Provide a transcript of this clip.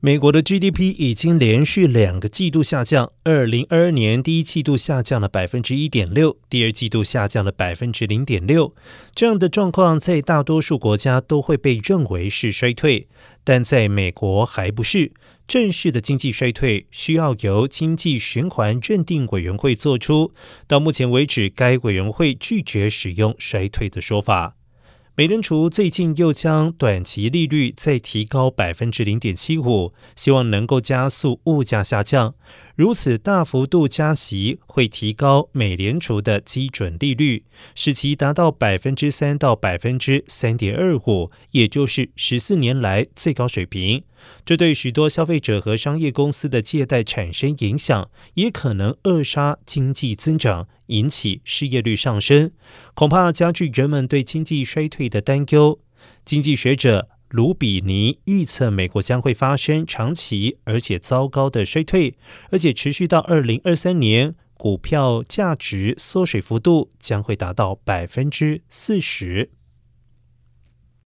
美国的 GDP 已经连续两个季度下降，二零二二年第一季度下降了百分之一点六，第二季度下降了百分之零点六。这样的状况在大多数国家都会被认为是衰退，但在美国还不是正式的经济衰退，需要由经济循环认定委员会做出。到目前为止，该委员会拒绝使用衰退的说法。美联储最近又将短期利率再提高百分之零点七五，希望能够加速物价下降。如此大幅度加息会提高美联储的基准利率，使其达到百分之三到百分之三点二五，也就是十四年来最高水平。这对许多消费者和商业公司的借贷产生影响，也可能扼杀经济增长，引起失业率上升，恐怕加剧人们对经济衰退的担忧。经济学者。卢比尼预测，美国将会发生长期而且糟糕的衰退，而且持续到二零二三年，股票价值缩水幅度将会达到百分之四十。